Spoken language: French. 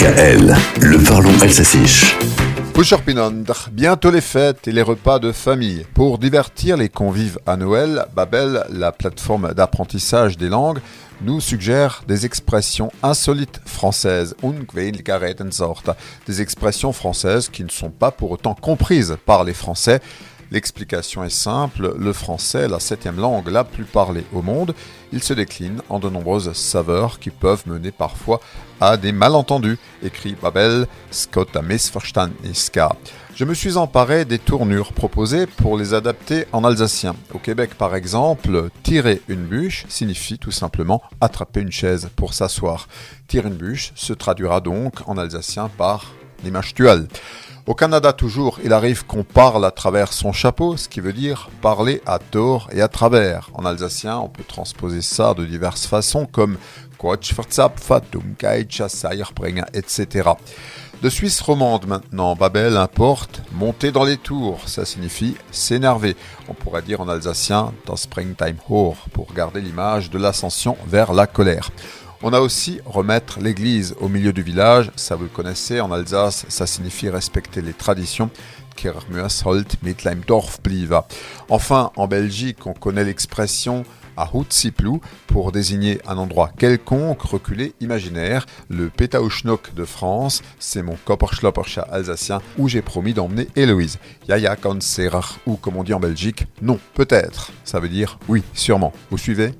DKL, le parlons alsacien. Bientôt les fêtes et les repas de famille. Pour divertir les convives à Noël, Babel, la plateforme d'apprentissage des langues, nous suggère des expressions insolites françaises, des expressions françaises qui ne sont pas pour autant comprises par les Français. L'explication est simple, le français la septième langue la plus parlée au monde. Il se décline en de nombreuses saveurs qui peuvent mener parfois à des malentendus, écrit Babel Scott à. Je me suis emparé des tournures proposées pour les adapter en alsacien. Au Québec, par exemple, tirer une bûche signifie tout simplement attraper une chaise pour s'asseoir. Tirer une bûche se traduira donc en alsacien par l'image tuelle. Au Canada toujours, il arrive qu'on parle à travers son chapeau, ce qui veut dire parler à tort et à travers. En alsacien, on peut transposer ça de diverses façons comme etc. De Suisse romande maintenant, Babel importe monter dans les tours, ça signifie s'énerver. On pourrait dire en alsacien das Springtime Hoch pour garder l'image de l'ascension vers la colère. On a aussi remettre l'église au milieu du village, ça vous le connaissez, en Alsace ça signifie respecter les traditions. Enfin, en Belgique, on connaît l'expression à Hutsiplou pour désigner un endroit quelconque, reculé, imaginaire. Le Pétaouchnok de France, c'est mon Kopperschlopperscha alsacien où j'ai promis d'emmener Héloïse. Yaya Kanserar, ou comme on dit en Belgique, non, peut-être. Ça veut dire oui, sûrement. Vous suivez?